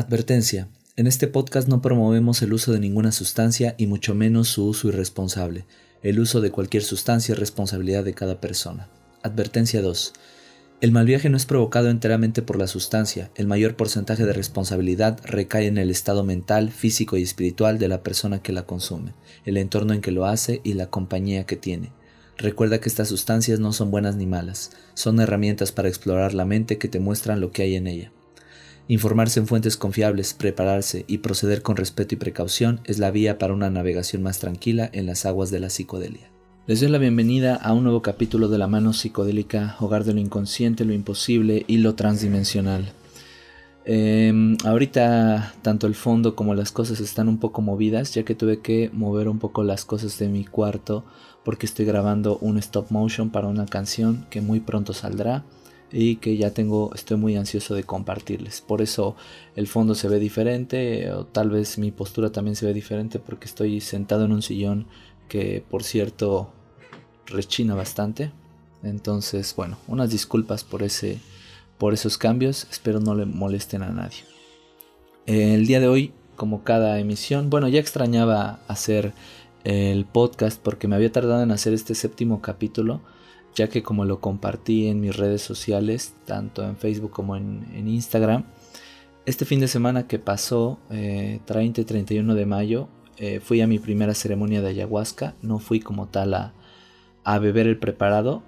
Advertencia. En este podcast no promovemos el uso de ninguna sustancia y mucho menos su uso irresponsable. El uso de cualquier sustancia es responsabilidad de cada persona. Advertencia 2. El mal viaje no es provocado enteramente por la sustancia, el mayor porcentaje de responsabilidad recae en el estado mental, físico y espiritual de la persona que la consume, el entorno en que lo hace y la compañía que tiene. Recuerda que estas sustancias no son buenas ni malas, son herramientas para explorar la mente que te muestran lo que hay en ella. Informarse en fuentes confiables, prepararse y proceder con respeto y precaución es la vía para una navegación más tranquila en las aguas de la psicodelia. Les doy la bienvenida a un nuevo capítulo de la mano psicodélica, hogar de lo inconsciente, lo imposible y lo transdimensional. Em, ahorita tanto el fondo como las cosas están un poco movidas, ya que tuve que mover un poco las cosas de mi cuarto porque estoy grabando un stop motion para una canción que muy pronto saldrá y que ya tengo, estoy muy ansioso de compartirles. Por eso el fondo se ve diferente, o tal vez mi postura también se ve diferente porque estoy sentado en un sillón que por cierto rechina bastante. Entonces, bueno, unas disculpas por ese por esos cambios, espero no le molesten a nadie. El día de hoy, como cada emisión, bueno, ya extrañaba hacer el podcast porque me había tardado en hacer este séptimo capítulo, ya que como lo compartí en mis redes sociales, tanto en Facebook como en, Instagram, este fin de semana que pasó, 30 y 31 de mayo, eh, fui a mi primera ceremonia de ayahuasca, no fui como tal a, a beber el preparado,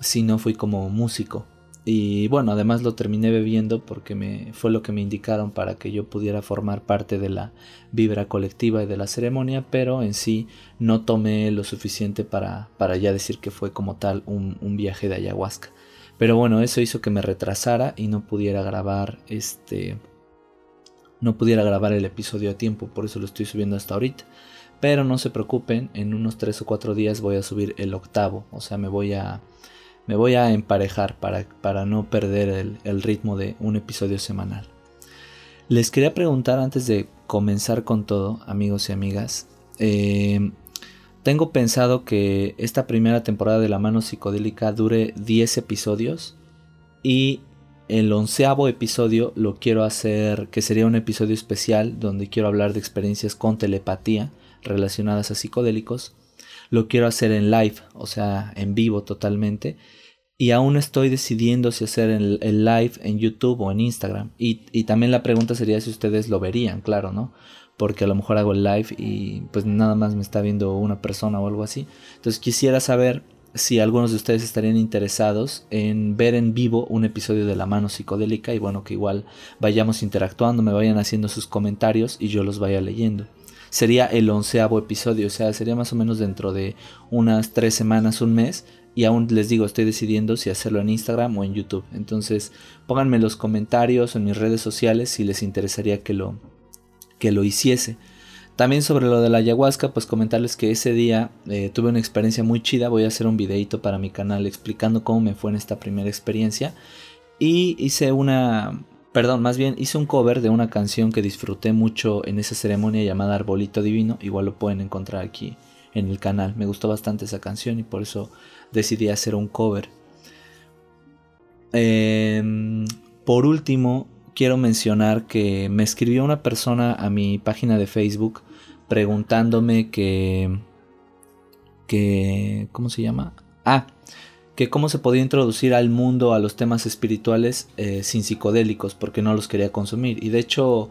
sino fui como músico. Y bueno, además lo terminé bebiendo porque me, fue lo que me indicaron para que yo pudiera formar parte de la vibra colectiva y de la ceremonia, pero en sí no tomé lo suficiente para, para ya decir que fue como tal un, un, viaje de ayahuasca. Pero bueno, eso hizo que me retrasara y no pudiera grabar este. No pudiera grabar el episodio a tiempo, por eso lo estoy subiendo hasta ahorita. Pero no se preocupen, en unos 3 o 4 días voy a subir el octavo, o sea, me voy a me voy a emparejar para, para no perder el, ritmo de un episodio semanal. Les quería preguntar antes de comenzar con todo, amigos y amigas. Eh, tengo pensado que esta primera temporada de La Mano Psicodélica dure 10 episodios y el onceavo episodio lo quiero hacer que sería un episodio especial donde quiero hablar de experiencias con telepatía relacionadas a psicodélicos lo quiero hacer en live, o sea, en vivo totalmente. Y aún estoy decidiendo si hacer el, live en YouTube o en Instagram. Y, y, también la pregunta sería si ustedes lo verían, claro, ¿no? Porque a lo mejor hago el live y pues nada más me está viendo una persona o algo así. Entonces quisiera saber si algunos de ustedes estarían interesados en ver en vivo un episodio de La Mano Psicodélica y bueno, que igual vayamos interactuando, me vayan haciendo sus comentarios y yo los vaya leyendo sería el onceavo episodio, o sea, sería más o menos dentro de unas tres semanas, un mes. Y aún les digo, estoy decidiendo si hacerlo en Instagram o en YouTube. Entonces, pónganme en los comentarios en mis redes sociales si les interesaría que lo, que lo hiciese. También sobre lo de la ayahuasca, pues comentarles que ese día eh, tuve una experiencia muy chida. Voy a hacer un videito para mi canal explicando cómo me fue en esta primera experiencia. Y hice una, Perdón, más bien hice un cover de una canción que disfruté mucho en esa ceremonia llamada Arbolito Divino. Igual lo pueden encontrar aquí en el canal. Me gustó bastante esa canción y por eso decidí hacer un cover. Em, por último, quiero mencionar que me escribió una persona a mi página de Facebook preguntándome que... que ¿Cómo se llama? Ah, cómo se podía introducir al mundo a los temas espirituales eh, sin psicodélicos, porque no los quería consumir. Y de hecho,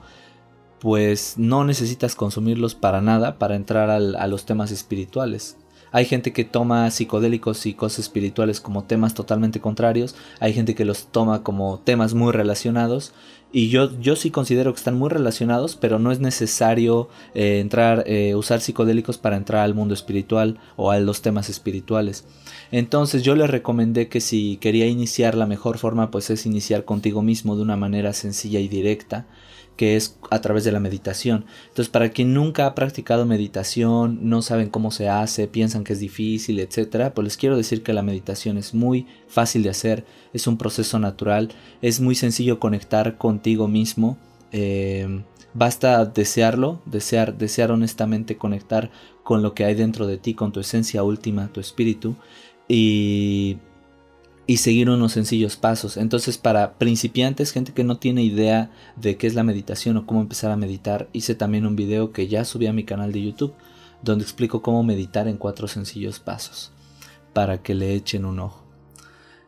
pues no necesitas consumirlos para nada para entrar a los temas espirituales. Hay gente que toma psicodélicos y cosas espirituales como temas totalmente contrarios. Hay gente que los toma como temas muy relacionados. Y yo, yo sí considero que están muy relacionados, pero no es necesario eh, entrar, eh, usar psicodélicos para entrar al mundo espiritual o a los temas espirituales. Entonces yo le recomendé que si quería iniciar la mejor forma, pues es iniciar contigo mismo de una manera sencilla y directa que es a través de la meditación. Entonces, para quien nunca ha practicado meditación, no saben cómo se hace, piensan que es difícil, etcétera, pues les quiero decir que la meditación es muy fácil de hacer, es un proceso natural, es muy sencillo conectar contigo mismo. Eh, basta desearlo, desear, desear honestamente conectar con lo que hay dentro de ti, con tu esencia última, tu espíritu, y y seguir unos sencillos pasos. Entonces para principiantes, gente que no tiene idea de qué es la meditación o cómo empezar a meditar, hice también un video que ya subí a mi canal de YouTube donde explico cómo meditar en cuatro sencillos pasos para que le echen un ojo.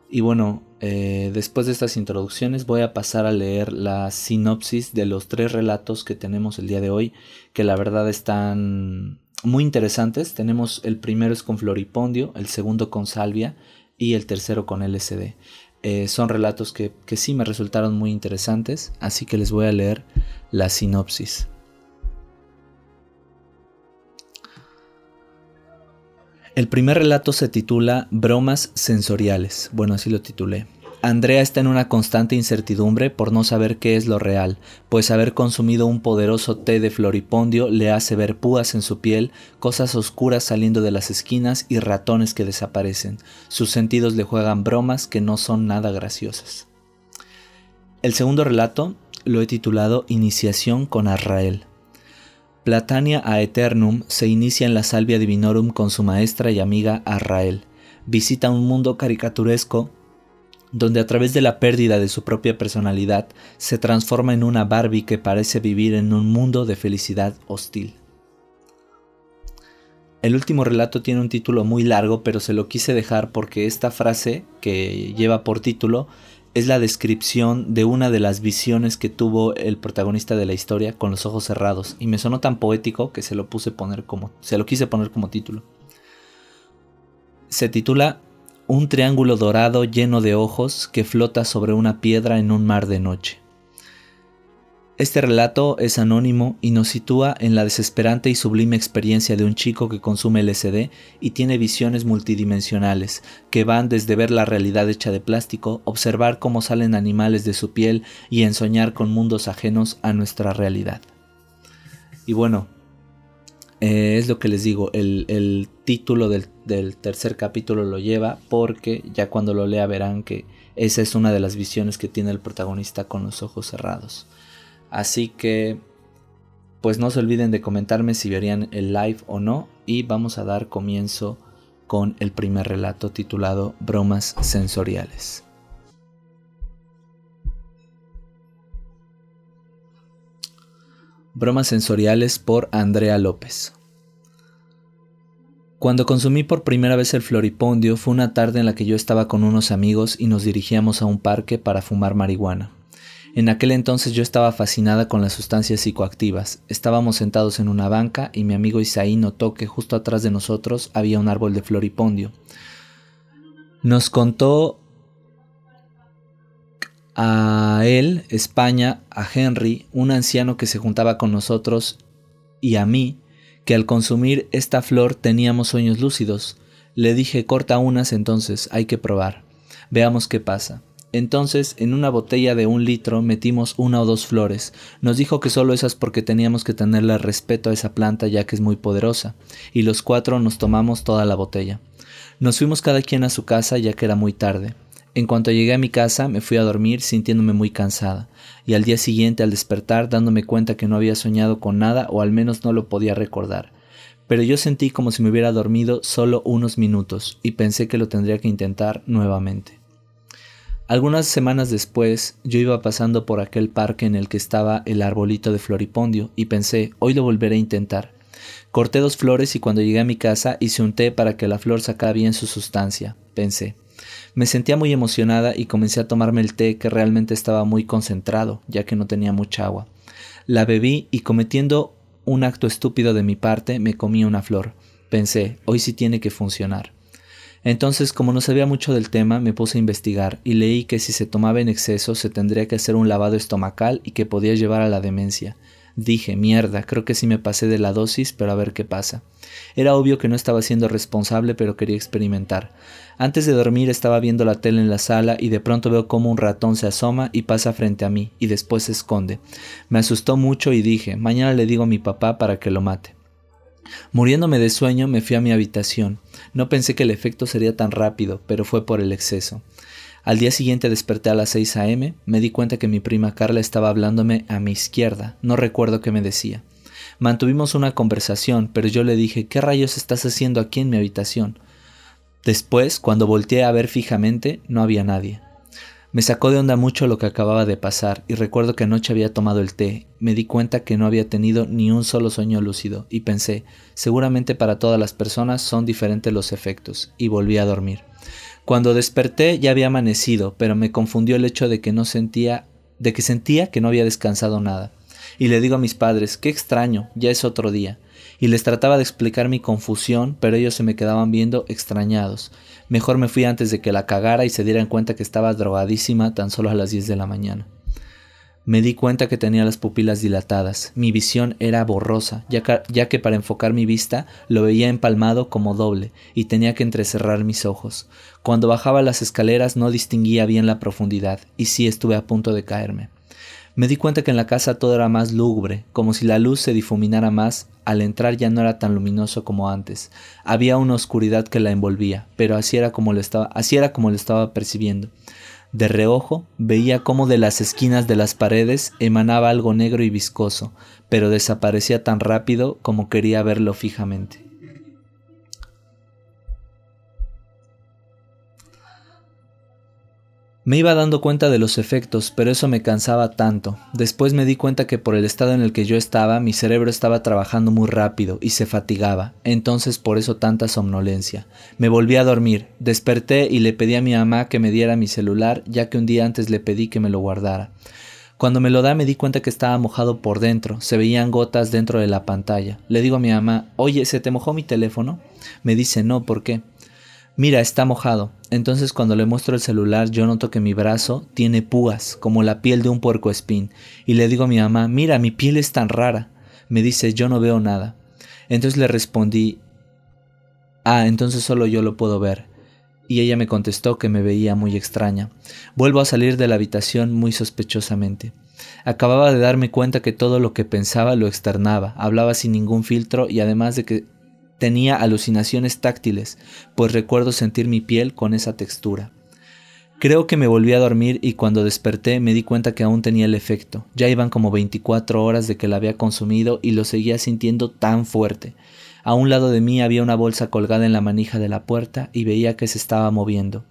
Y bueno, eh, después de estas introducciones voy a pasar a leer la sinopsis de los tres relatos que tenemos el día de hoy, que la verdad están muy interesantes. Tenemos el primero es con Floripondio, el segundo con Salvia y el tercero con LSD. Eh, son relatos que, que sí me resultaron muy interesantes, así que les voy a leer la sinopsis. El primer relato se titula Bromas sensoriales. Bueno, así lo titulé. Andrea está en una constante incertidumbre por no saber qué es lo real, pues haber consumido un poderoso té de floripondio le hace ver púas en su piel, cosas oscuras saliendo de las esquinas y ratones que desaparecen. Sus sentidos le juegan bromas que no son nada graciosas. El segundo relato lo he titulado Iniciación con Arrael. Platania Aeternum se inicia en la Salvia Divinorum con su maestra y amiga Arrael. Visita un mundo caricaturesco donde a través de la pérdida de su propia personalidad se transforma en una Barbie que parece vivir en un mundo de felicidad hostil. El último relato tiene un título muy largo, pero se lo quise dejar porque esta frase que lleva por título es la descripción de una de las visiones que tuvo el protagonista de la historia con los ojos cerrados y me sonó tan poético que se lo puse poner como se lo quise poner como título. Se titula Un triángulo dorado lleno de ojos que flota sobre una piedra en un mar de noche. Este relato es anónimo y nos sitúa en la desesperante y sublime experiencia de un chico que consume LSD y tiene visiones multidimensionales, que van desde ver la realidad hecha de plástico, observar cómo salen animales de su piel y en soñar con mundos ajenos a nuestra realidad. Y bueno, eh, es lo que les digo, el, título del, del tercer capítulo lo lleva porque ya cuando lo lea verán que esa es una de las visiones que tiene el protagonista con los ojos cerrados. Así que, pues no se olviden de comentarme si verían el live o no. Y vamos a dar comienzo con el primer relato titulado Bromas Sensoriales. Bromas Sensoriales por Andrea López. Cuando consumí por primera vez el floripondio fue una tarde en la que yo estaba con unos amigos y nos dirigíamos a un parque para fumar marihuana. En aquel entonces yo estaba fascinada con las sustancias psicoactivas. Estábamos sentados en una banca y mi amigo Isaí notó que justo atrás de nosotros había un árbol de floripondio. Nos contó a él, España, a Henry, un anciano que se juntaba con nosotros, y a mí, que al consumir esta flor teníamos sueños lúcidos. Le dije, corta unas entonces, hay que probar. Veamos qué pasa. Entonces, en una botella de un litro metimos una o dos flores. Nos dijo que solo esas porque teníamos que tenerle respeto a esa planta ya que es muy poderosa. Y los cuatro nos tomamos toda la botella. Nos fuimos cada quien a su casa ya que era muy tarde. En cuanto llegué a mi casa me fui a dormir sintiéndome muy cansada, y al día siguiente al despertar dándome cuenta que no había soñado con nada o al menos no lo podía recordar. Pero yo sentí como si me hubiera dormido solo unos minutos y pensé que lo tendría que intentar nuevamente. Algunas semanas después yo iba pasando por aquel parque en el que estaba el arbolito de floripondio y pensé, hoy lo volveré a intentar. Corté dos flores y cuando llegué a mi casa hice un té para que la flor sacara bien su sustancia, pensé. Me sentía muy emocionada y comencé a tomarme el té que realmente estaba muy concentrado, ya que no tenía mucha agua. La bebí y cometiendo un acto estúpido de mi parte me comí una flor. Pensé, hoy sí tiene que funcionar. Entonces, como no sabía mucho del tema, me puse a investigar y leí que si se tomaba en exceso se tendría que hacer un lavado estomacal y que podía llevar a la demencia. Dije, mierda, creo que sí me pasé de la dosis, pero a ver qué pasa. Era obvio que no estaba siendo responsable, pero quería experimentar. Antes de dormir estaba viendo la tele en la sala y de pronto veo como un ratón se asoma y pasa frente a mí y después se esconde. Me asustó mucho y dije, mañana le digo a mi papá para que lo mate. Muriéndome de sueño me fui a mi habitación. No pensé que el efecto sería tan rápido, pero fue por el exceso. Al día siguiente desperté a las 6 a.m., me di cuenta que mi prima Carla estaba hablándome a mi izquierda, no recuerdo qué me decía. Mantuvimos una conversación, pero yo le dije, ¿qué rayos estás haciendo aquí en mi habitación? Después, cuando volteé a ver fijamente, no había nadie. Me sacó de onda mucho lo que acababa de pasar y recuerdo que anoche había tomado el té. Me di cuenta que no había tenido ni un solo sueño lúcido y pensé, seguramente para todas las personas son diferentes los efectos, y volví a dormir. Cuando desperté ya había amanecido, pero me confundió el hecho de que no sentía, de que sentía que no había descansado nada. Y le digo a mis padres, qué extraño, ya es otro día. Y les trataba de explicar mi confusión, pero ellos se me quedaban viendo extrañados. Mejor me fui antes de que la cagara y se dieran cuenta que estaba drogadísima tan solo a las 10 de la mañana. Me di cuenta que tenía las pupilas dilatadas, mi visión era borrosa, ya que, ya que, para enfocar mi vista lo veía empalmado como doble y tenía que entrecerrar mis ojos. Cuando bajaba las escaleras no distinguía bien la profundidad y sí estuve a punto de caerme. Me di cuenta que en la casa todo era más lúgubre, como si la luz se difuminara más, al entrar ya no era tan luminoso como antes. Había una oscuridad que la envolvía, pero así era como lo estaba, así era como lo estaba percibiendo. De reojo veía cómo de las esquinas de las paredes emanaba algo negro y viscoso, pero desaparecía tan rápido como quería verlo fijamente. Me iba dando cuenta de los efectos, pero eso me cansaba tanto. Después me di cuenta que por el estado en el que yo estaba, mi cerebro estaba trabajando muy rápido y se fatigaba, entonces por eso tanta somnolencia. Me volví a dormir, desperté y le pedí a mi mamá que me diera mi celular, ya que un día antes le pedí que me lo guardara. Cuando me lo da me di cuenta que estaba mojado por dentro, se veían gotas dentro de la pantalla. Le digo a mi mamá, oye, ¿se te mojó mi teléfono? Me dice, no, ¿por qué? Mira, está mojado. Entonces cuando le muestro el celular yo noto que mi brazo tiene púas, como la piel de un puerco espín, y le digo a mi mamá, mira, mi piel es tan rara. Me dice, yo no veo nada. Entonces le respondí, ah, entonces solo yo lo puedo ver. Y ella me contestó que me veía muy extraña. Vuelvo a salir de la habitación muy sospechosamente. Acababa de darme cuenta que todo lo que pensaba lo externaba, hablaba sin ningún filtro y además de que Tenía alucinaciones táctiles, pues recuerdo sentir mi piel con esa textura. Creo que me volví a dormir y cuando desperté me di cuenta que aún tenía el efecto. Ya iban como 24 horas de que la había consumido y lo seguía sintiendo tan fuerte. A un lado de mí había una bolsa colgada en la manija de la puerta y veía que se estaba moviendo.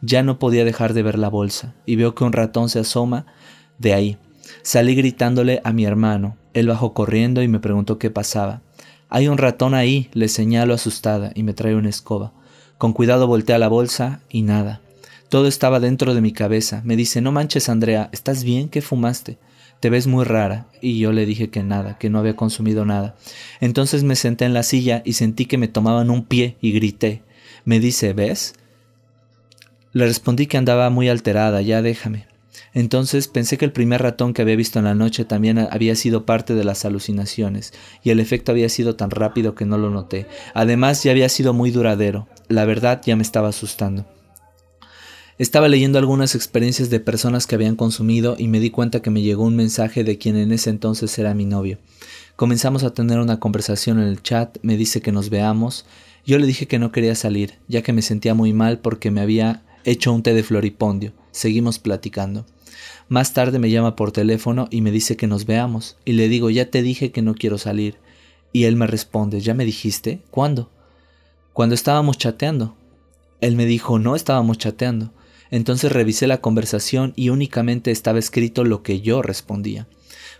Ya no podía dejar de ver la bolsa y veo que un ratón se asoma de ahí. Salí gritándole a mi hermano. Él bajó corriendo y me preguntó qué pasaba. Hay un ratón ahí, le señalo asustada y me trae una escoba. Con cuidado volteé a la bolsa y nada. Todo estaba dentro de mi cabeza. Me dice, no manches, Andrea, ¿estás bien? ¿Qué fumaste? Te ves muy rara. Y yo le dije que nada, que no había consumido nada. Entonces me senté en la silla y sentí que me tomaban un pie y grité. Me dice, ¿ves? Le respondí que andaba muy alterada, ya déjame. Entonces pensé que el primer ratón que había visto en la noche también había sido parte de las alucinaciones, y el efecto había sido tan rápido que no lo noté. Además ya había sido muy duradero. La verdad ya me estaba asustando. Estaba leyendo algunas experiencias de personas que habían consumido y me di cuenta que me llegó un mensaje de quien en ese entonces era mi novio. Comenzamos a tener una conversación en el chat, me dice que nos veamos. Yo le dije que no quería salir, ya que me sentía muy mal porque me había hecho un té de floripondio. Seguimos platicando. Más tarde me llama por teléfono y me dice que nos veamos, y le digo, ya te dije que no quiero salir. Y él me responde, ¿ya me dijiste? ¿Cuándo? Cuando estábamos chateando. Él me dijo, no estábamos chateando. Entonces revisé la conversación y únicamente estaba escrito lo que yo respondía.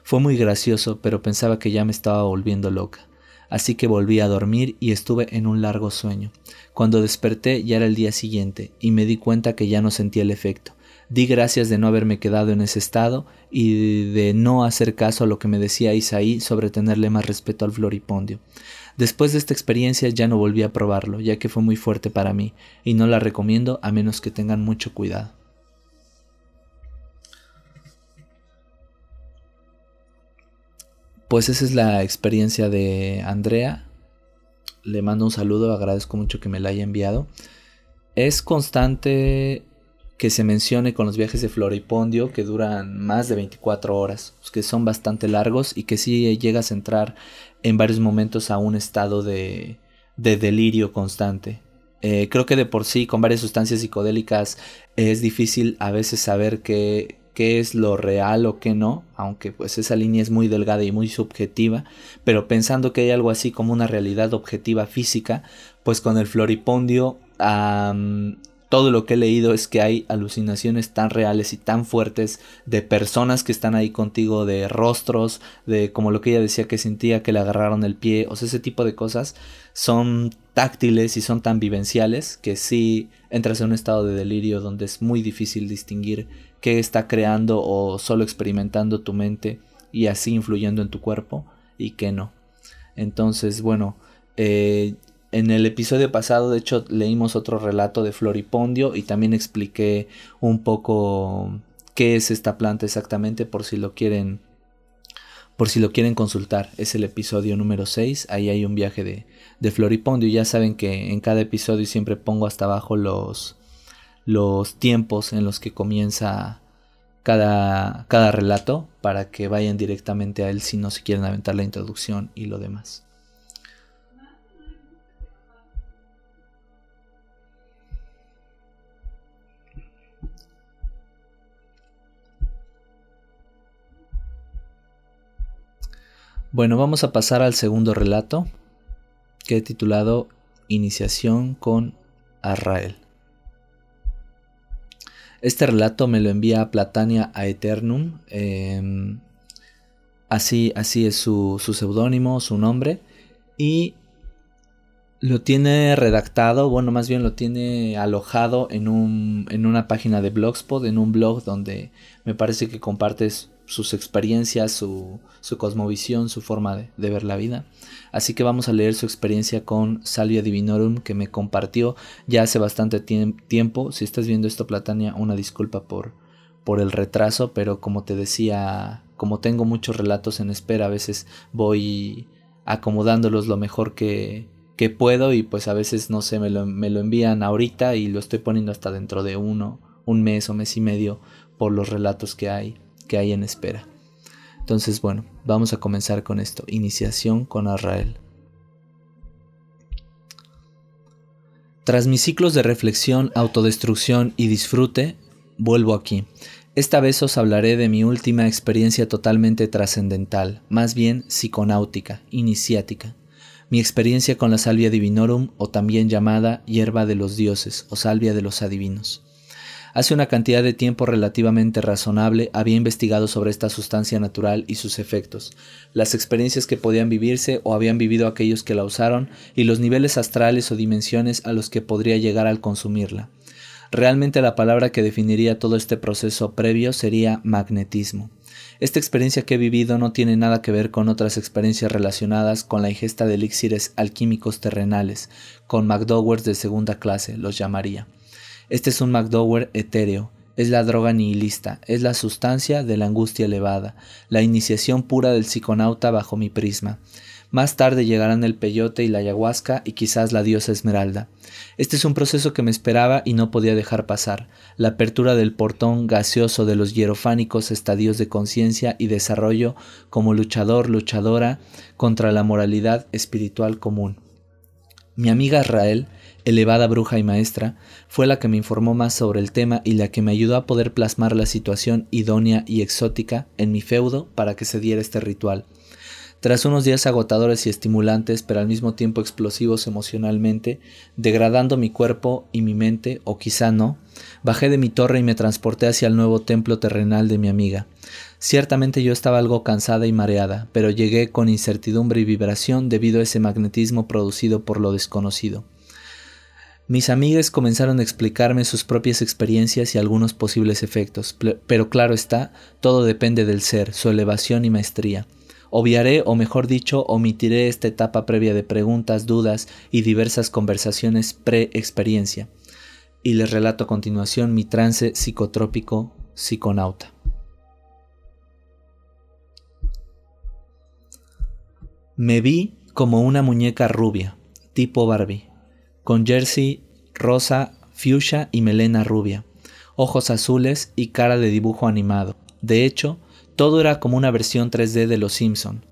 Fue muy gracioso, pero pensaba que ya me estaba volviendo loca. Así que volví a dormir y estuve en un largo sueño. Cuando desperté ya era el día siguiente y me di cuenta que ya no sentía el efecto. Di gracias de no haberme quedado en ese estado y de no hacer caso a lo que me decía Isaí sobre tenerle más respeto al floripondio. Después de esta experiencia ya no volví a probarlo, ya que fue muy fuerte para mí, y no la recomiendo a menos que tengan mucho cuidado. Pues esa es la experiencia de Andrea. Le mando un saludo, agradezco mucho que me la haya enviado. Es constante que se mencione con los viajes de Floripondio que duran más de 24 horas, que son bastante largos y que sí llegas a entrar en varios momentos a un estado de, de delirio constante. Eh, creo que de por sí con varias sustancias psicodélicas es difícil a veces saber qué, qué es lo real o qué no, aunque pues esa línea es muy delgada y muy subjetiva, pero pensando que hay algo así como una realidad objetiva física, pues con el floripondio todo lo que he leído es que hay alucinaciones tan reales y tan fuertes de personas que están ahí contigo, de rostros, de como lo que ella decía que sentía que le agarraron el pie, o sea, ese tipo de cosas son táctiles y son tan vivenciales que sí entras en un estado de delirio donde es muy difícil distinguir qué está creando o solo experimentando tu mente y así influyendo en tu cuerpo y qué no. Entonces, bueno, eh, en el episodio pasado, de hecho, leímos otro relato de Floripondio y también expliqué un poco qué es esta planta exactamente por si lo quieren por si lo quieren consultar. Es el episodio número 6, ahí hay un viaje de, de Floripondio. Ya saben que en cada episodio siempre pongo hasta abajo los, los tiempos en los que comienza cada, cada relato para que vayan directamente a él si no se quieren aventar la introducción y lo demás. Bueno, vamos a pasar al segundo relato, que he titulado Iniciación con Arrael. Este relato me lo envía Platania a Eternum. Em, así, así es su, su seudónimo, su nombre. Y lo tiene redactado, bueno, más bien lo tiene alojado en, un, en una página de Blogspot, en un blog donde me parece que compartes sus experiencias, su, su cosmovisión, su forma de, ver la vida. Así que vamos a leer su experiencia con Salvia Divinorum que me compartió ya hace bastante tiempo. Si estás viendo esto, Platania, una disculpa por, por el retraso, pero como te decía, como tengo muchos relatos en espera, a veces voy acomodándolos lo mejor que, que puedo y pues a veces no sé, me lo, me lo envían ahorita y lo estoy poniendo hasta dentro de uno, un mes o mes y medio por los relatos que hay que hay en espera. Entonces, bueno, vamos a comenzar con esto. Iniciación con Arrael. Tras mis ciclos de reflexión, autodestrucción y disfrute, vuelvo aquí. Esta vez os hablaré de mi última experiencia totalmente trascendental, más bien psiconáutica, iniciática. Mi experiencia con la salvia divinorum, o también llamada hierba de los dioses, o salvia de los adivinos. Hace una cantidad de tiempo relativamente razonable había investigado sobre esta sustancia natural y sus efectos, las experiencias que podían vivirse o habían vivido aquellos que la usaron y los niveles astrales o dimensiones a los que podría llegar al consumirla. Realmente la palabra que definiría todo este proceso previo sería magnetismo. Esta experiencia que he vivido no tiene nada que ver con otras experiencias relacionadas con la ingesta de elixires alquímicos terrenales, con McDowers de segunda clase, los llamaría. Este es un McDowell etéreo, es la droga nihilista, es la sustancia de la angustia elevada, la iniciación pura del psiconauta bajo mi prisma. Más tarde llegarán el peyote y la ayahuasca y quizás la diosa esmeralda. Este es un proceso que me esperaba y no podía dejar pasar, la apertura del portón gaseoso de los hierofánicos estadios de conciencia y desarrollo como luchador, luchadora contra la moralidad espiritual común. Mi amiga Rael elevada bruja y maestra, fue la que me informó más sobre el tema y la que me ayudó a poder plasmar la situación idónea y exótica en mi feudo para que se diera este ritual. Tras unos días agotadores y estimulantes, pero al mismo tiempo explosivos emocionalmente, degradando mi cuerpo y mi mente, o quizá no, bajé de mi torre y me transporté hacia el nuevo templo terrenal de mi amiga. Ciertamente yo estaba algo cansada y mareada, pero llegué con incertidumbre y vibración debido a ese magnetismo producido por lo desconocido. Mis amigas comenzaron a explicarme sus propias experiencias y algunos posibles efectos, pero claro está, todo depende del ser, su elevación y maestría. Obviaré, o mejor dicho, omitiré esta etapa previa de preguntas, dudas y diversas conversaciones pre-experiencia. Y les relato a continuación mi trance psicotrópico psiconauta. Me vi como una muñeca rubia, tipo Barbie con jersey rosa, fuchsia y melena rubia, ojos azules y cara de dibujo animado. De hecho, todo era como una versión 3D de Los Simpson.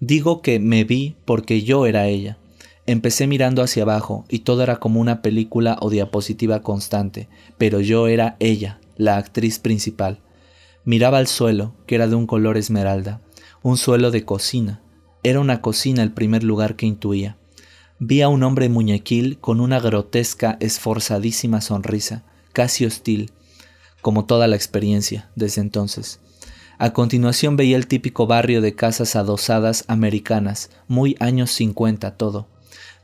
Digo que me vi porque yo era ella. Empecé mirando hacia abajo y todo era como una película o diapositiva constante, pero yo era ella, la actriz principal. Miraba al suelo, que era de un color esmeralda, un suelo de cocina. Era una cocina el primer lugar que intuía. Vi a un hombre muñequil con una grotesca, esforzadísima sonrisa, casi hostil, como toda la experiencia desde entonces. A continuación veía el típico barrio de casas adosadas americanas, muy años 50 todo.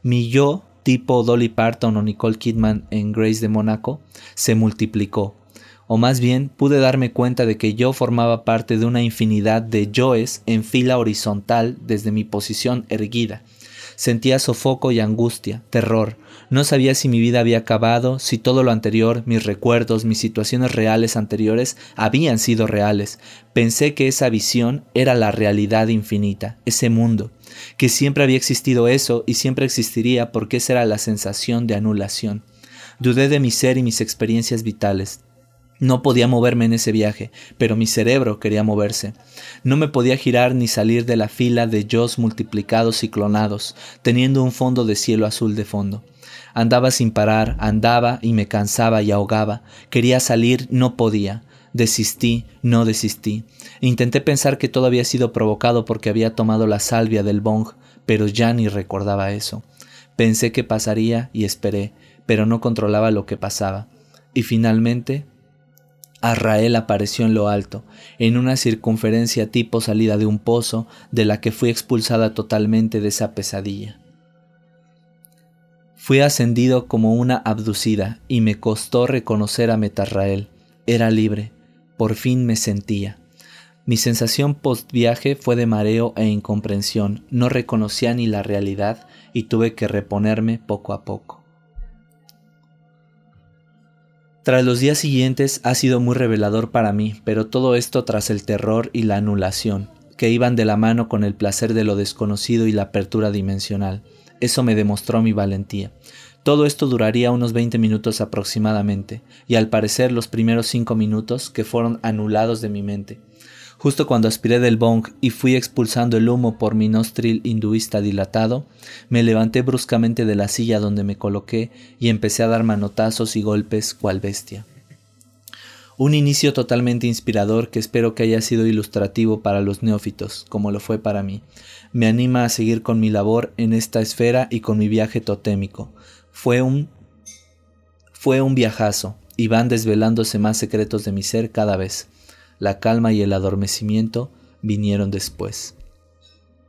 Mi yo, tipo Dolly Parton o Nicole Kidman en Grace de Monaco, se multiplicó, o más bien pude darme cuenta de que yo formaba parte de una infinidad de yoes en fila horizontal desde mi posición erguida. Sentía sofoco y angustia, terror. No sabía si mi vida había acabado, si todo lo anterior, mis recuerdos, mis situaciones reales anteriores habían sido reales. Pensé que esa visión era la realidad infinita, ese mundo, que siempre había existido eso y siempre existiría porque esa era la sensación de anulación. Dudé de mi ser y mis experiencias vitales. No podía moverme en ese viaje, pero mi cerebro quería moverse. No me podía girar ni salir de la fila de yos multiplicados y clonados, teniendo un fondo de cielo azul de fondo. Andaba sin parar, andaba y me cansaba y ahogaba. Quería salir, no podía. Desistí, no desistí. Intenté pensar que todo había sido provocado porque había tomado la salvia del bong, pero ya ni recordaba eso. Pensé que pasaría y esperé, pero no controlaba lo que pasaba. Y finalmente Arrael apareció en lo alto, en una circunferencia tipo salida de un pozo, de la que fui expulsada totalmente de esa pesadilla. Fui ascendido como una abducida y me costó reconocer a Metarrael. Era libre, por fin me sentía. Mi sensación post viaje fue de mareo e incomprensión, no reconocía ni la realidad y tuve que reponerme poco a poco. Tras los días siguientes ha sido muy revelador para mí, pero todo esto tras el terror y la anulación, que iban de la mano con el placer de lo desconocido y la apertura dimensional. Eso me demostró mi valentía. Todo esto duraría unos 20 minutos aproximadamente, y al parecer los primeros 5 minutos que fueron anulados de mi mente. Justo cuando aspiré del bong y fui expulsando el humo por mi nostril hinduista dilatado, me levanté bruscamente de la silla donde me coloqué y empecé a dar manotazos y golpes cual bestia. Un inicio totalmente inspirador que espero que haya sido ilustrativo para los neófitos, como lo fue para mí. Me anima a seguir con mi labor en esta esfera y con mi viaje totémico. Fue un fue un viajazo, y van desvelándose más secretos de mi ser cada vez la calma y el adormecimiento vinieron después.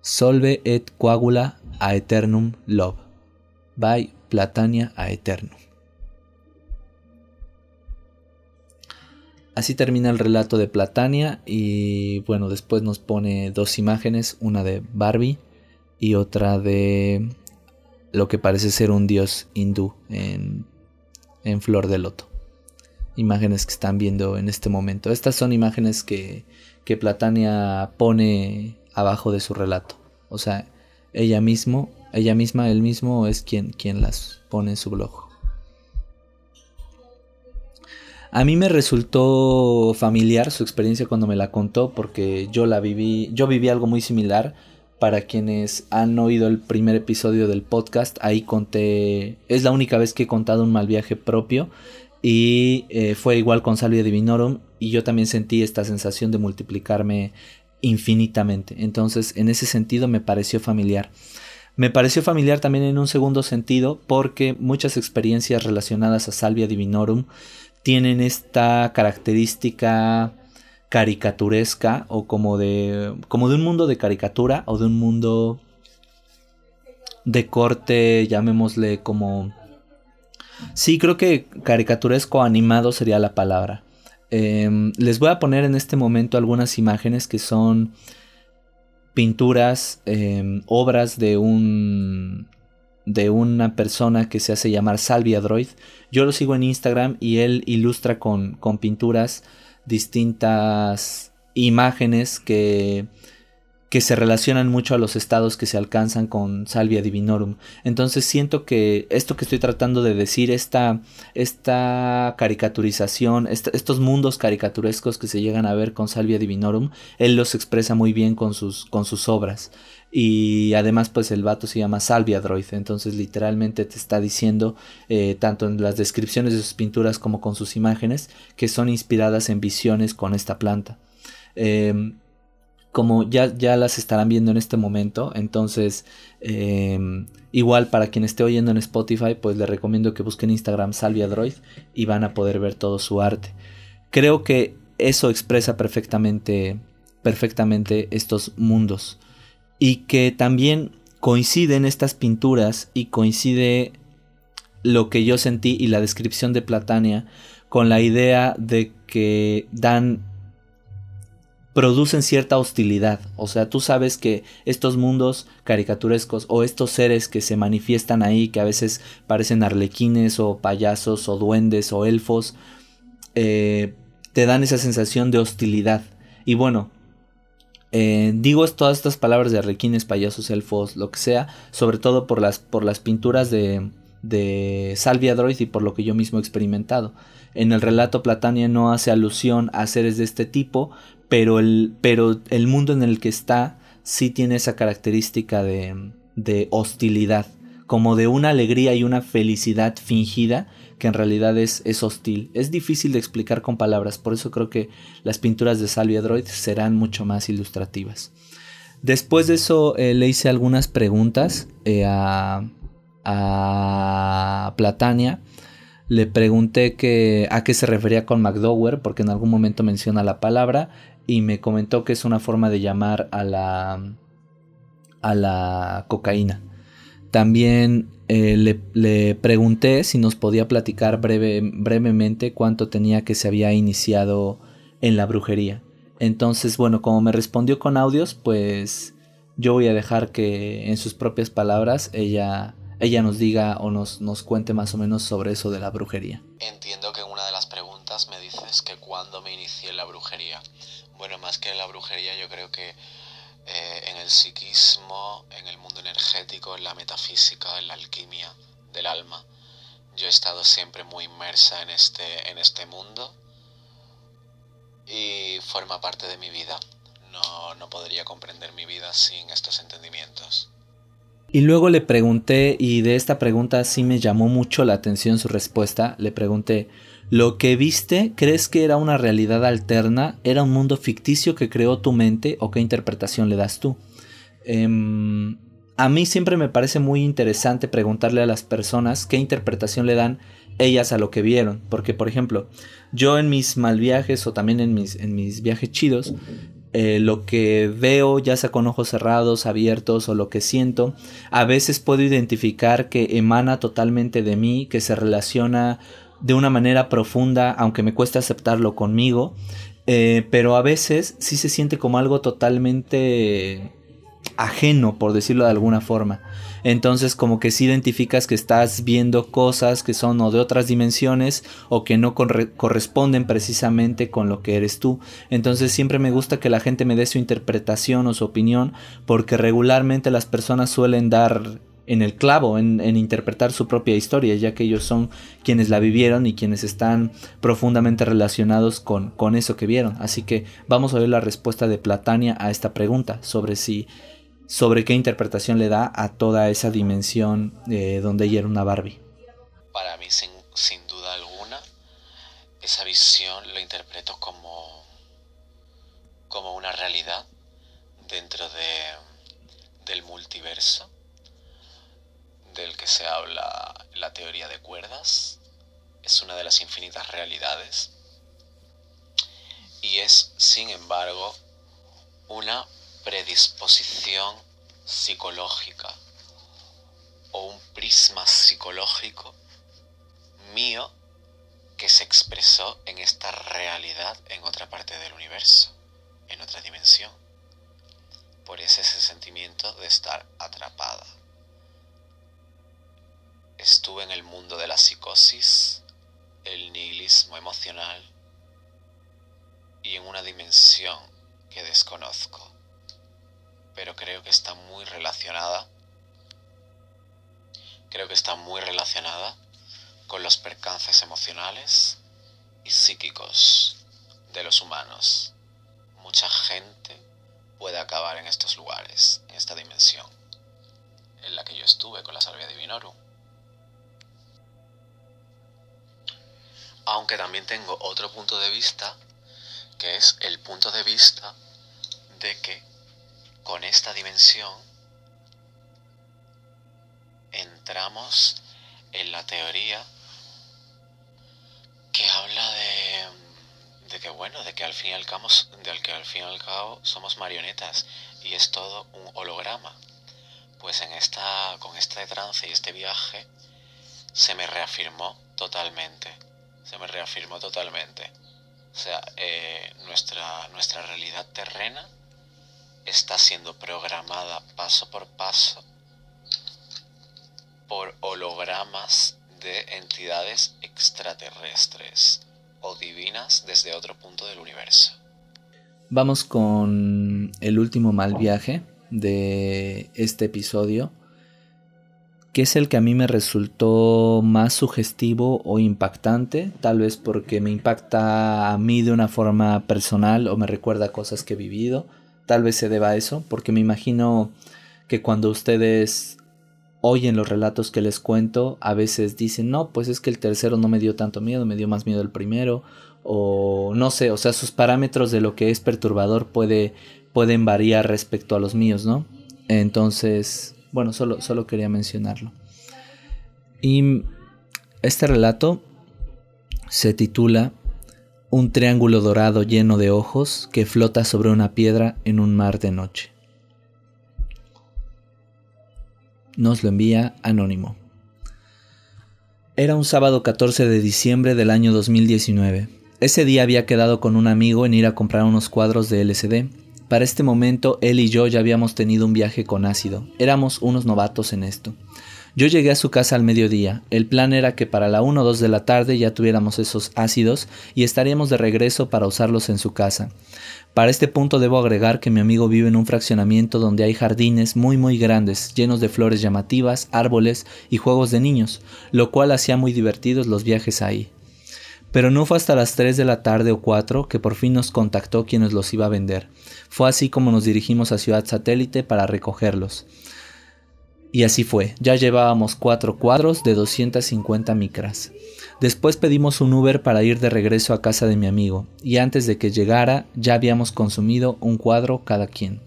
Solve et coagula a eternum love. By Platania a eternum. Así termina el relato de Platania y bueno, después nos pone dos imágenes, una de Barbie y otra de lo que parece ser un dios hindú en, en flor de loto imágenes que están viendo en este momento. Estas son imágenes que, que Platania pone abajo de su relato. O sea, ella mismo, ella misma, él mismo es quien, quien las pone en su blog. A mí me resultó familiar su experiencia cuando me la contó porque yo la viví, yo viví algo muy similar. Para quienes han oído el primer episodio del podcast, ahí conté, es la única vez que he contado un mal viaje propio y eh, fue igual con Salvia Divinorum. Y yo también sentí esta sensación de multiplicarme infinitamente. Entonces, en ese sentido, me pareció familiar. Me pareció familiar también en un segundo sentido porque muchas experiencias relacionadas a Salvia Divinorum tienen esta característica caricaturesca o como de como de un mundo de caricatura o de un mundo de corte, llamémosle como Sí, creo que caricaturesco animado sería la palabra. Em, les voy a poner en este momento algunas imágenes que son pinturas, em, obras de un de una persona que se hace llamar Salvia Droid. Yo lo sigo en Instagram y él ilustra con, con pinturas distintas imágenes que que se relacionan mucho a los estados que se alcanzan con Salvia Divinorum. Entonces siento que esto que estoy tratando de decir, esta, esta caricaturización, estos mundos caricaturescos que se llegan a ver con Salvia Divinorum, él los expresa muy bien con sus, con sus obras. Y además pues el vato se llama Salvia Droid, entonces literalmente te está diciendo, eh, tanto en las descripciones de sus pinturas como con sus imágenes, que son inspiradas en visiones con esta planta. Em, como ya, ya las estarán viendo en este momento. Entonces, em, igual para quien esté oyendo en Spotify, pues les recomiendo que busquen Instagram Salvia Droid y van a poder ver todo su arte. Creo que eso expresa perfectamente, perfectamente estos mundos. Y que también coinciden estas pinturas y coincide lo que yo sentí y la descripción de Platania con la idea de que dan producen cierta hostilidad. O sea, tú sabes que estos mundos caricaturescos o estos seres que se manifiestan ahí, que a veces parecen arlequines o payasos o duendes o elfos, eh, te dan esa sensación de hostilidad. Y bueno, eh, digo todas estas palabras de arlequines, payasos, elfos, lo que sea, sobre todo por las, por las pinturas de, de Salvia Droid y por lo que yo mismo he experimentado. En el relato Platania no hace alusión a seres de este tipo, pero el, pero el mundo en el que está sí tiene esa característica de, de hostilidad, como de una alegría y una felicidad fingida que en realidad es, es, hostil. Es difícil de explicar con palabras, por eso creo que las pinturas de Salvia Droid serán mucho más ilustrativas. Después de eso eh, le hice algunas preguntas eh, a, a Platania. Le pregunté que, a qué se refería con McDower, porque en algún momento menciona la palabra, y me comentó que es una forma de llamar a la, a la cocaína. También eh, le, pregunté si nos podía platicar breve, brevemente cuánto tenía que se había iniciado en la brujería. Entonces, bueno, como me respondió con audios, pues yo voy a dejar que en sus propias palabras ella, ella nos diga o nos, nos cuente más o menos sobre eso de la brujería. Entiendo que en una de las preguntas me dices que cuándo me inicié en la brujería. Bueno, más que en la brujería, yo creo que eh, en el psiquismo, en el mundo energético, en la metafísica, en la alquimia del alma, yo he estado siempre muy inmersa en este, en este mundo y forma parte de mi vida. No, no podría comprender mi vida sin estos entendimientos. Y luego le pregunté, y de esta pregunta sí me llamó mucho la atención su respuesta, le pregunté, ¿Lo que viste crees que era una realidad alterna? ¿Era un mundo ficticio que creó tu mente o qué interpretación le das tú? Em, a mí siempre me parece muy interesante preguntarle a las personas qué interpretación le dan ellas a lo que vieron. Porque, por ejemplo, yo en mis mal viajes o también en mis, en mis viajes chidos, eh, lo que veo, ya sea con ojos cerrados, abiertos o lo que siento, a veces puedo identificar que emana totalmente de mí, que se relaciona de una manera profunda, aunque me cueste aceptarlo conmigo, eh, pero a veces sí se siente como algo totalmente ajeno, por decirlo de alguna forma. Entonces como que si identificas que estás viendo cosas que son o de otras dimensiones o que no corresponden precisamente con lo que eres tú. Entonces siempre me gusta que la gente me dé su interpretación o su opinión porque regularmente las personas suelen dar en el clavo, en, interpretar su propia historia, ya que ellos son quienes la vivieron y quienes están profundamente relacionados con, con eso que vieron. Así que vamos a ver la respuesta de Platania a esta pregunta sobre si sobre qué interpretación le da a toda esa dimensión eh, donde ella era una Barbie. Para mí, sin, sin duda alguna, esa visión la interpreto como, como una realidad dentro de, del multiverso del que se habla la teoría de cuerdas, es una de las infinitas realidades y es, sin embargo, una predisposición psicológica o un prisma psicológico mío que se expresó en esta realidad en otra parte del universo, en otra dimensión. Por ese, sentimiento de estar atrapada estuve en el mundo de la psicosis, el nihilismo emocional y en una dimensión que desconozco, pero creo que está muy relacionada, creo que está muy relacionada con los percances emocionales y psíquicos de los humanos. Mucha gente puede acabar en estos lugares, en esta dimensión en la que yo estuve con la salvia divinorum. aunque también tengo otro punto de vista, que es el punto de vista de que con esta dimensión entramos en la teoría que habla de, de que bueno, de que al fin y al cabo, que al fin y al cabo somos marionetas y es todo un holograma. Pues en esta, con este trance y este viaje se me reafirmó totalmente, se me reafirmó totalmente. O sea, eh, nuestra, nuestra realidad terrena está siendo programada paso por paso por hologramas de entidades extraterrestres o divinas desde otro punto del universo. Vamos con el último mal viaje de este episodio, que es el que a mí me resultó más sugestivo o impactante, tal vez porque me impacta a mí de una forma personal o me recuerda cosas que he vivido, tal vez se deba a eso, porque me imagino que cuando ustedes oyen los relatos que les cuento, a veces dicen, no, pues es que el tercero no me dio tanto miedo, me dio más miedo el primero, o no sé, o sea, sus parámetros de lo que es perturbador puede, pueden variar respecto a los míos, ¿no? Entonces, bueno, solo, solo quería mencionarlo. Y este relato se titula Un triángulo dorado lleno de ojos que flota sobre una piedra en un mar de noche. Nos lo envía Anónimo. Era un sábado 14 de diciembre del año 2019. Ese día había quedado con un amigo en ir a comprar unos cuadros de LCD. Para este momento él y yo ya habíamos tenido un viaje con ácido. Éramos unos novatos en esto. Yo llegué a su casa al mediodía. El plan era que para la 1 o 2 de la tarde ya tuviéramos esos ácidos y estaríamos de regreso para usarlos en su casa. Para este punto debo agregar que mi amigo vive en un fraccionamiento donde hay jardines muy muy grandes, llenos de flores llamativas, árboles y juegos de niños, lo cual hacía muy divertidos los viajes ahí. Pero no fue hasta las 3 de la tarde o 4 que por fin nos contactó quienes los iba a vender. Fue así como nos dirigimos a Ciudad Satélite para recogerlos. Y así fue, ya llevábamos cuatro cuadros de 250 micras. Después pedimos un Uber para ir de regreso a casa de mi amigo, y antes de que llegara ya habíamos consumido un cuadro cada quien.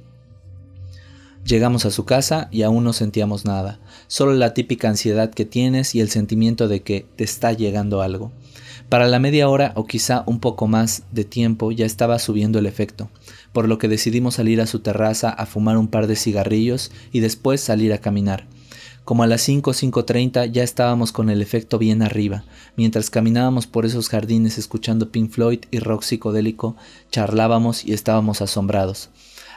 Llegamos a su casa y aún no sentíamos nada, solo la típica ansiedad que tienes y el sentimiento de que te está llegando algo. Para la media hora o quizá un poco más de tiempo ya estaba subiendo el efecto, por lo que decidimos salir a su terraza a fumar un par de cigarrillos y después salir a caminar. Como a las 5 5.30 ya estábamos con el efecto bien arriba. Mientras caminábamos por esos jardines escuchando Pink Floyd y rock psicodélico, charlábamos y estábamos asombrados.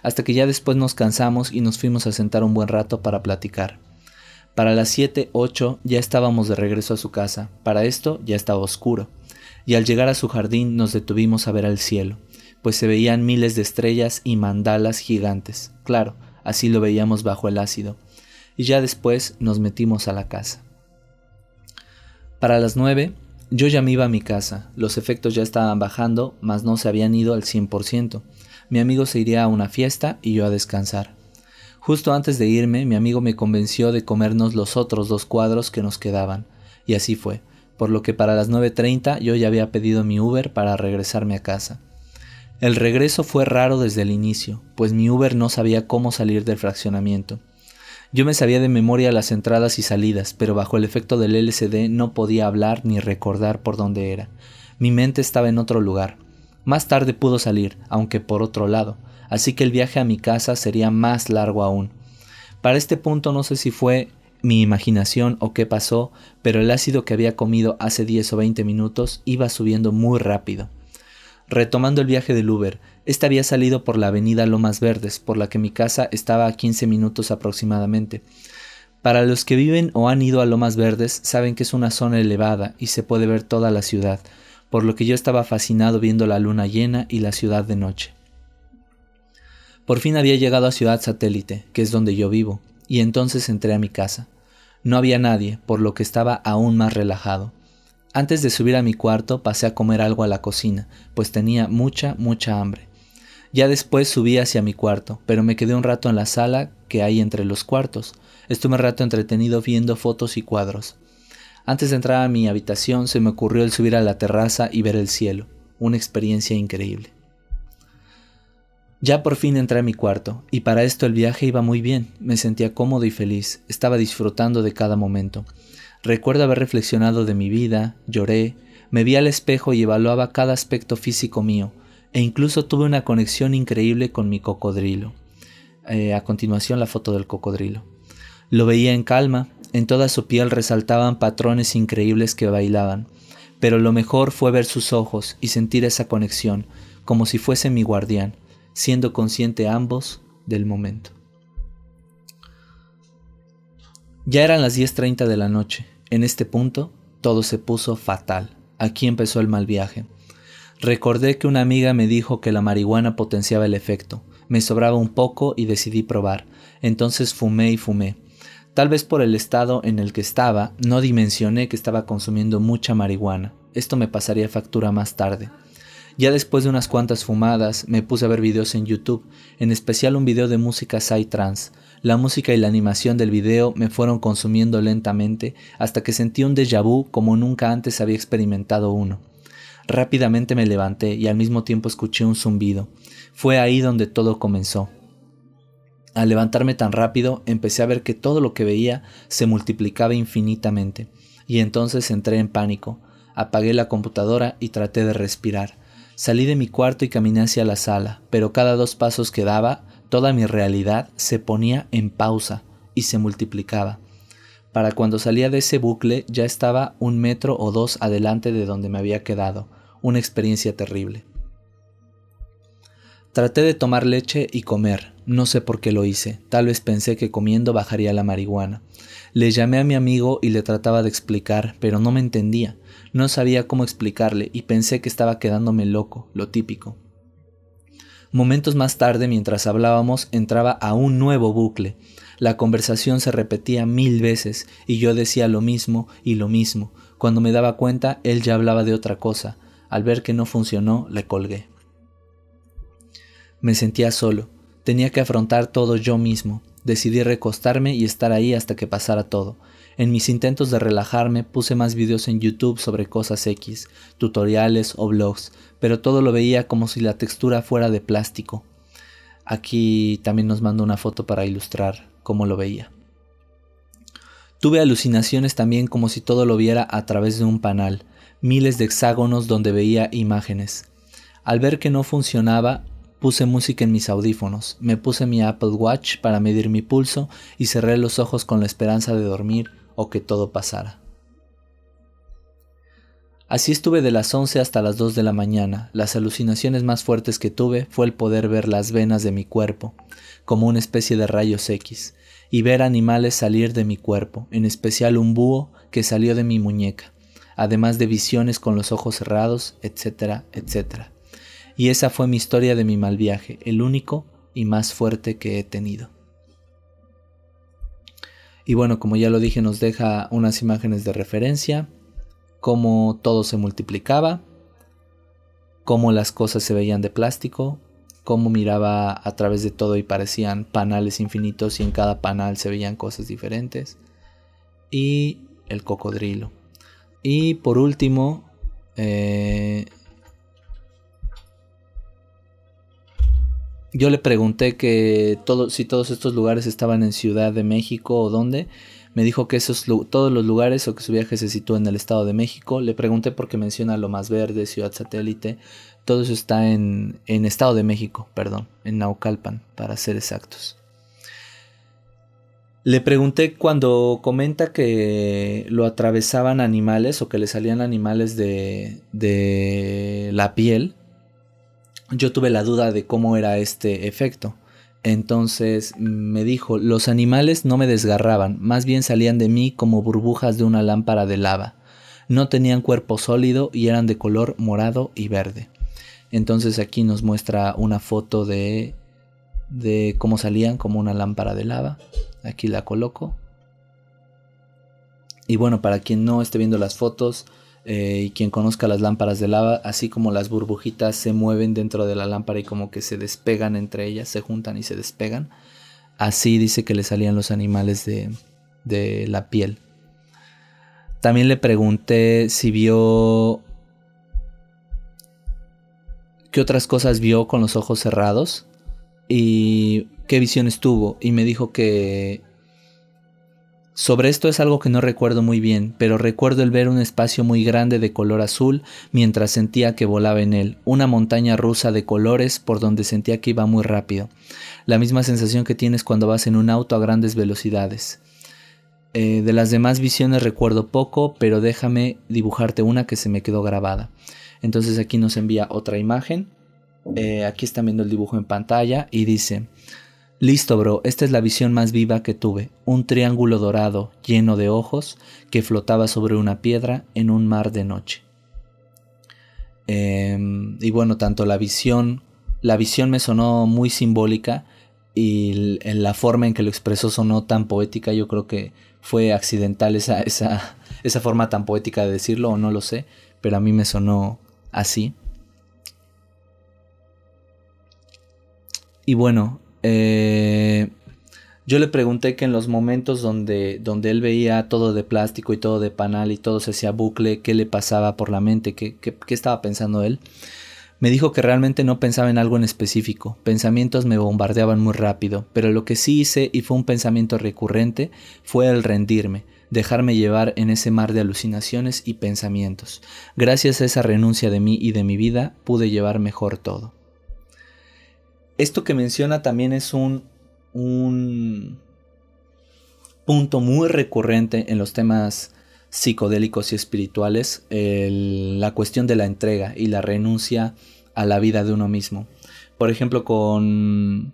Hasta que ya después nos cansamos y nos fuimos a sentar un buen rato para platicar. Para las 7, 8 ya estábamos de regreso a su casa. Para esto ya estaba oscuro. Y al llegar a su jardín nos detuvimos a ver al cielo, pues se veían miles de estrellas y mandalas gigantes. Claro, así lo veíamos bajo el ácido y ya después nos metimos a la casa. Para las nueve, yo ya me iba a mi casa, los efectos ya estaban bajando, mas no se habían ido al 100%. Mi amigo se iría a una fiesta y yo a descansar. Justo antes de irme, mi amigo me convenció de comernos los otros dos cuadros que nos quedaban, y así fue, por lo que para las 9.30 yo ya había pedido mi Uber para regresarme a casa. El regreso fue raro desde el inicio, pues mi Uber no sabía cómo salir del fraccionamiento. Yo me sabía de memoria las entradas y salidas, pero bajo el efecto del LCD no podía hablar ni recordar por dónde era. Mi mente estaba en otro lugar. Más tarde pudo salir, aunque por otro lado, así que el viaje a mi casa sería más largo aún. Para este punto no sé si fue mi imaginación o qué pasó, pero el ácido que había comido hace 10 o 20 minutos iba subiendo muy rápido. Retomando el viaje del Uber, este había salido por la avenida Lomas Verdes, por la que mi casa estaba a 15 minutos aproximadamente. Para los que viven o han ido a Lomas Verdes, saben que es una zona elevada y se puede ver toda la ciudad, por lo que yo estaba fascinado viendo la luna llena y la ciudad de noche. Por fin había llegado a Ciudad Satélite, que es donde yo vivo, y entonces entré a mi casa. No había nadie, por lo que estaba aún más relajado. Antes de subir a mi cuarto pasé a comer algo a la cocina, pues tenía mucha, mucha hambre. Ya después subí hacia mi cuarto, pero me quedé un rato en la sala que hay entre los cuartos. Estuve un rato entretenido viendo fotos y cuadros. Antes de entrar a mi habitación se me ocurrió el subir a la terraza y ver el cielo, una experiencia increíble. Ya por fin entré a mi cuarto, y para esto el viaje iba muy bien, me sentía cómodo y feliz, estaba disfrutando de cada momento. Recuerdo haber reflexionado de mi vida, lloré, me vi al espejo y evaluaba cada aspecto físico mío, e incluso tuve una conexión increíble con mi cocodrilo. Eh, a continuación la foto del cocodrilo. Lo veía en calma, en toda su piel resaltaban patrones increíbles que bailaban, pero lo mejor fue ver sus ojos y sentir esa conexión, como si fuese mi guardián siendo consciente ambos del momento. Ya eran las 10.30 de la noche. En este punto, todo se puso fatal. Aquí empezó el mal viaje. Recordé que una amiga me dijo que la marihuana potenciaba el efecto. Me sobraba un poco y decidí probar. Entonces fumé y fumé. Tal vez por el estado en el que estaba, no dimensioné que estaba consumiendo mucha marihuana. Esto me pasaría factura más tarde. Ya después de unas cuantas fumadas, me puse a ver videos en YouTube, en especial un video de música psytrance. La música y la animación del video me fueron consumiendo lentamente hasta que sentí un déjà vu como nunca antes había experimentado uno. Rápidamente me levanté y al mismo tiempo escuché un zumbido. Fue ahí donde todo comenzó. Al levantarme tan rápido, empecé a ver que todo lo que veía se multiplicaba infinitamente, y entonces entré en pánico. Apagué la computadora y traté de respirar. Salí de mi cuarto y caminé hacia la sala, pero cada dos pasos que daba, toda mi realidad se ponía en pausa y se multiplicaba. Para cuando salía de ese bucle ya estaba un metro o dos adelante de donde me había quedado, una experiencia terrible. Traté de tomar leche y comer, no sé por qué lo hice, tal vez pensé que comiendo bajaría la marihuana. Le llamé a mi amigo y le trataba de explicar, pero no me entendía. No sabía cómo explicarle y pensé que estaba quedándome loco, lo típico. Momentos más tarde, mientras hablábamos, entraba a un nuevo bucle. La conversación se repetía mil veces y yo decía lo mismo y lo mismo. Cuando me daba cuenta, él ya hablaba de otra cosa. Al ver que no funcionó, le colgué. Me sentía solo. Tenía que afrontar todo yo mismo. Decidí recostarme y estar ahí hasta que pasara todo. En mis intentos de relajarme puse más videos en YouTube sobre cosas X, tutoriales o blogs, pero todo lo veía como si la textura fuera de plástico. Aquí también nos mando una foto para ilustrar cómo lo veía. Tuve alucinaciones también como si todo lo viera a través de un panal, miles de hexágonos donde veía imágenes. Al ver que no funcionaba, puse música en mis audífonos, me puse mi Apple Watch para medir mi pulso y cerré los ojos con la esperanza de dormir o que todo pasara. Así estuve de las 11 hasta las 2 de la mañana. Las alucinaciones más fuertes que tuve fue el poder ver las venas de mi cuerpo, como una especie de rayos X, y ver animales salir de mi cuerpo, en especial un búho que salió de mi muñeca, además de visiones con los ojos cerrados, etcétera, etcétera. Y esa fue mi historia de mi mal viaje, el único y más fuerte que he tenido. Y bueno, como ya lo dije, nos deja unas imágenes de referencia, cómo todo se multiplicaba, cómo las cosas se veían de plástico, cómo miraba a través de todo y parecían panales infinitos y en cada panal se veían cosas diferentes. Y el cocodrilo. Y por último, eh, Yo le pregunté que todo, si todos estos lugares estaban en Ciudad de México o dónde. Me dijo que esos, todos los lugares o que su viaje se sitúa en el Estado de México. Le pregunté por qué menciona lo más verde, Ciudad Satélite. Todo eso está en, en Estado de México, perdón, en Naucalpan, para ser exactos. Le pregunté cuando comenta que lo atravesaban animales o que le salían animales de, de la piel yo tuve la duda de cómo era este efecto. Entonces me dijo, los animales no me desgarraban, más bien salían de mí como burbujas de una lámpara de lava. No tenían cuerpo sólido y eran de color morado y verde. Entonces aquí nos muestra una foto de, de cómo salían como una lámpara de lava. Aquí la coloco. Y bueno, para quien no esté viendo las fotos, eh, y quien conozca las lámparas de lava, así como las burbujitas se mueven dentro de la lámpara y como que se despegan entre ellas, se juntan y se despegan, así dice que le salían los animales de, de la piel. También le pregunté si vio... ¿Qué otras cosas vio con los ojos cerrados? y qué visiones tuvo y me dijo que sobre esto es algo que no recuerdo muy bien, pero recuerdo el ver un espacio muy grande de color azul mientras sentía que volaba en él, una montaña rusa de colores por donde sentía que iba muy rápido, la misma sensación que tienes cuando vas en un auto a grandes velocidades. Eh, de las demás visiones recuerdo poco, pero déjame dibujarte una que se me quedó grabada. Entonces aquí nos envía otra imagen. Eh, aquí están viendo el dibujo en pantalla y dice, Listo, bro, esta es la visión más viva que tuve. Un triángulo dorado, lleno de ojos, que flotaba sobre una piedra en un mar de noche. Em, y bueno, tanto la visión, la visión me sonó muy simbólica y la forma en que lo expresó sonó tan poética, yo creo que fue accidental esa, esa, esa forma tan poética de decirlo, o no lo sé, pero a mí me sonó así. Y bueno, eh, yo le pregunté que en los momentos donde, donde él veía todo de plástico y todo de panal y todo se hacía bucle, qué le pasaba por la mente, qué, qué, estaba pensando él. Me dijo que realmente no pensaba en algo en específico, pensamientos me bombardeaban muy rápido, pero lo que sí hice y fue un pensamiento recurrente fue el rendirme, dejarme llevar en ese mar de alucinaciones y pensamientos. Gracias a esa renuncia de mí y de mi vida pude llevar mejor todo esto que menciona también es un, un punto muy recurrente en los temas psicodélicos y espirituales, la cuestión de la entrega y la renuncia a la vida de uno mismo. Por ejemplo, con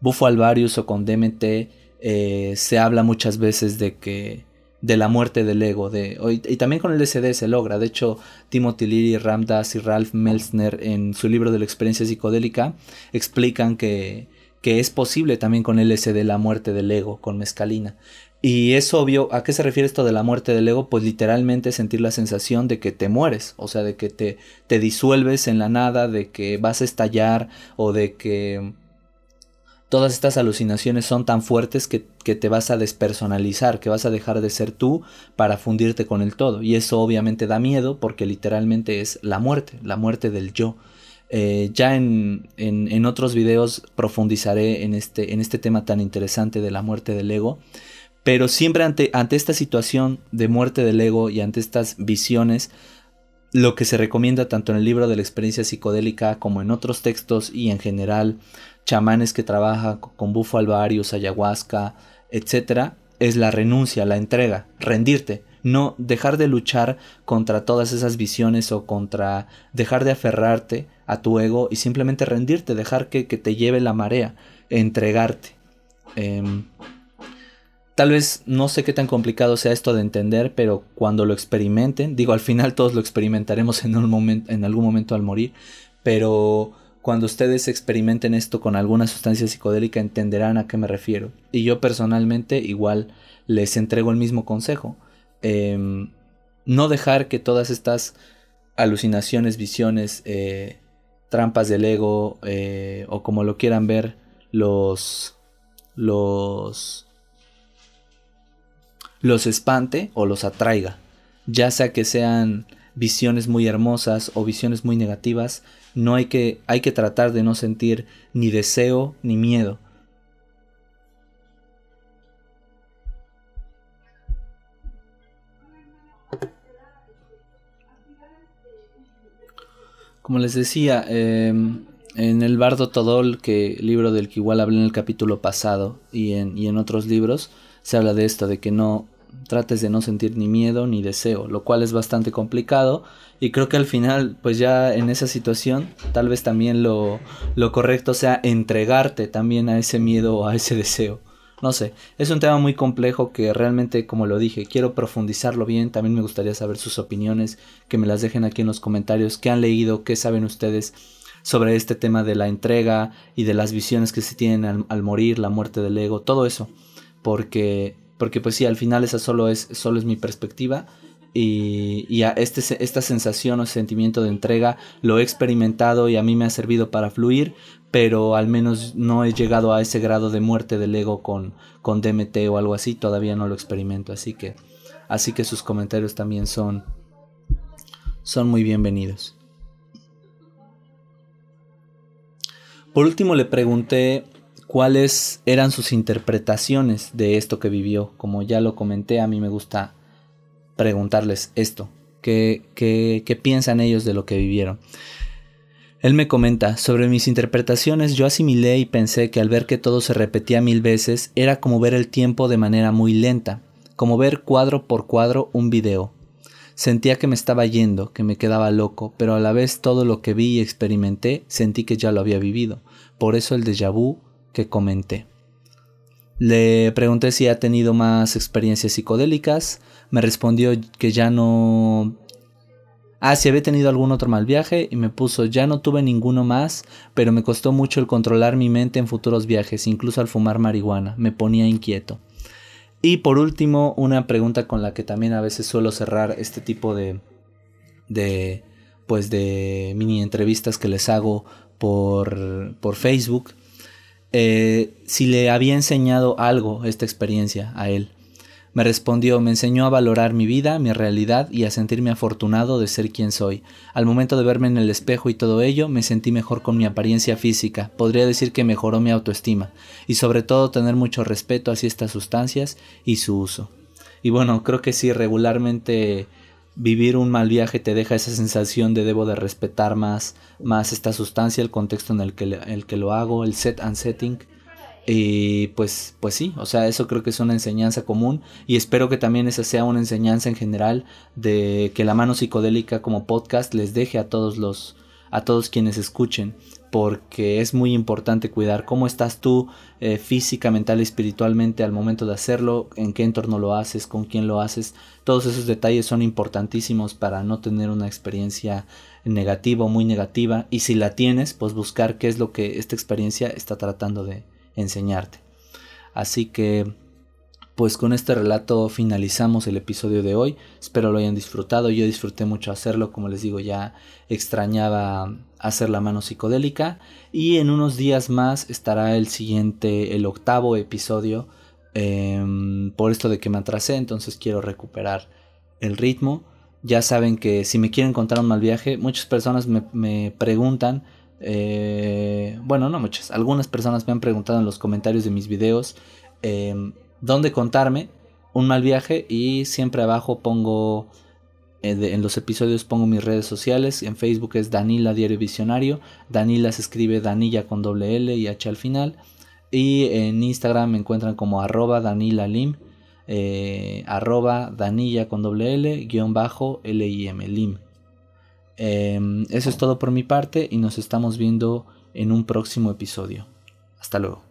Bufo Alvarius o con DMT eh, se habla muchas veces de que de la muerte del ego. De, y, también con el LSD se logra. De hecho, Timothy Leary, Ramdas y Ralph Melsner en su libro de la experiencia psicodélica explican que, que es posible también con LSD la muerte del ego, con mescalina. Y es obvio, ¿a qué se refiere esto de la muerte del ego? Pues literalmente sentir la sensación de que te mueres, o sea, de que te, te disuelves en la nada, de que vas a estallar o de que todas estas alucinaciones son tan fuertes que, te vas a despersonalizar, que vas a dejar de ser tú para fundirte con el todo. Y eso obviamente da miedo porque literalmente es la muerte, la muerte del yo. Eh, ya en, en, otros videos profundizaré en este, en este tema tan interesante de la muerte del ego. Pero siempre ante, ante esta situación de muerte del ego y ante estas visiones, lo que se recomienda tanto en el libro de la experiencia psicodélica como en otros textos y en general chamanes que trabajan con bufo alvarius, ayahuasca, etcétera, es la renuncia, la entrega, rendirte, no dejar de luchar contra todas esas visiones o contra dejar de aferrarte a tu ego y simplemente rendirte, dejar que, te lleve la marea, entregarte. Em, tal vez no sé qué tan complicado sea esto de entender, pero cuando lo experimenten, digo, al final todos lo experimentaremos en, momento, en algún momento al morir, pero cuando ustedes experimenten esto con alguna sustancia psicodélica entenderán a qué me refiero. Y yo personalmente igual les entrego el mismo consejo. Em, no dejar que todas estas alucinaciones, visiones, eh, trampas del ego eh, o como lo quieran ver, los, los, los espante o los atraiga. Ya sea que sean visiones muy hermosas o visiones muy negativas, no hay que, hay que tratar de no sentir ni deseo ni miedo. Como les decía, em, en el Bardo Todol, que libro del que igual hablé en el capítulo pasado y en, y en otros libros, se habla de esto, de que no, trates de no sentir ni miedo ni deseo, lo cual es bastante complicado y creo que al final pues ya en esa situación tal vez también lo, lo correcto sea entregarte también a ese miedo o a ese deseo. No sé, es un tema muy complejo que realmente, como lo dije, quiero profundizarlo bien. También me gustaría saber sus opiniones, que me las dejen aquí en los comentarios, qué han leído, qué saben ustedes sobre este tema de la entrega y de las visiones que se tienen al, al morir, la muerte del ego, todo eso. Porque porque pues sí, al final esa solo es, solo es mi perspectiva y, y a este, esta sensación o sentimiento de entrega lo he experimentado y a mí me ha servido para fluir, pero al menos no he llegado a ese grado de muerte del ego con, con DMT o algo así, todavía no lo experimento, así que, así que sus comentarios también son, son muy bienvenidos. Por último le pregunté cuáles eran sus interpretaciones de esto que vivió. Como ya lo comenté, a mí me gusta preguntarles esto, qué, qué, qué piensan ellos de lo que vivieron. Él me comenta, sobre mis interpretaciones yo asimilé y pensé que al ver que todo se repetía mil veces era como ver el tiempo de manera muy lenta, como ver cuadro por cuadro un video. Sentía que me estaba yendo, que me quedaba loco, pero a la vez todo lo que vi y experimenté sentí que ya lo había vivido. Por eso el déjà vu que comenté. Le pregunté si ha tenido más experiencias psicodélicas. Me respondió que ya no Ah, si había tenido algún otro mal viaje y me puso, ya no tuve ninguno más, pero me costó mucho el controlar mi mente en futuros viajes, incluso al fumar marihuana, me ponía inquieto. Y por último, una pregunta con la que también a veces suelo cerrar este tipo de, de pues de mini entrevistas que les hago por, por Facebook. Eh, si le había enseñado algo esta experiencia a él. Me respondió, me enseñó a valorar mi vida, mi realidad y a sentirme afortunado de ser quien soy. Al momento de verme en el espejo y todo ello, me sentí mejor con mi apariencia física, podría decir que mejoró mi autoestima, y sobre todo tener mucho respeto hacia estas sustancias y su uso. Y bueno, creo que sí, regularmente vivir un mal viaje te deja esa sensación de debo de respetar más, más esta sustancia, el contexto en el que, el que lo hago, el set and setting, y pues, pues sí, o sea, eso creo que es una enseñanza común y espero que también esa sea una enseñanza en general de que la mano psicodélica como podcast les deje a todos los, a todos quienes escuchen, porque es muy importante cuidar cómo estás tú eh, física, mental espiritualmente al momento de hacerlo, en qué entorno lo haces, con quién lo haces, todos esos detalles son importantísimos para no tener una experiencia negativa o muy negativa y si la tienes, pues buscar qué es lo que esta experiencia está tratando de enseñarte. Así que, pues con este relato finalizamos el episodio de hoy. Espero lo hayan disfrutado. Yo disfruté mucho hacerlo. Como les digo, ya extrañaba hacer la mano psicodélica. Y en unos días más estará el siguiente, el octavo episodio. Em, por esto de que me atrasé, entonces quiero recuperar el ritmo. Ya saben que si me quieren contar un mal viaje, muchas personas me, me preguntan eh, bueno, no muchas. Algunas personas me han preguntado en los comentarios de mis videos em, dónde contarme un mal viaje y siempre abajo pongo eh, en los episodios pongo mis redes sociales. En Facebook es Danila Diario Visionario. Danila se escribe Danilla con doble L y H al final. Y en Instagram me encuentran como arroba Danila Lim. Eh, arroba Danilla con doble L guion bajo L I M Lim. Em, eso es todo por mi parte y nos estamos viendo en un próximo episodio. Hasta luego.